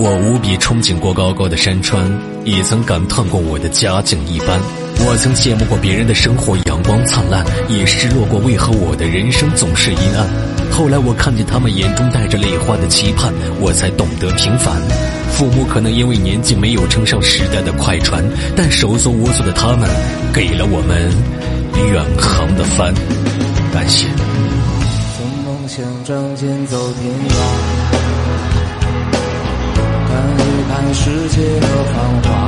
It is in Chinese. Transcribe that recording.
我无比憧憬过高高的山川，也曾感叹过我的家境一般。我曾羡慕过别人的生活阳光灿烂，也失落过为何我的人生总是阴暗。后来我看见他们眼中带着泪花的期盼，我才懂得平凡。父母可能因为年纪没有乘上时代的快船，但手足无措的他们，给了我们远航的帆。感谢。曾梦想仗剑走天涯。世界的繁华。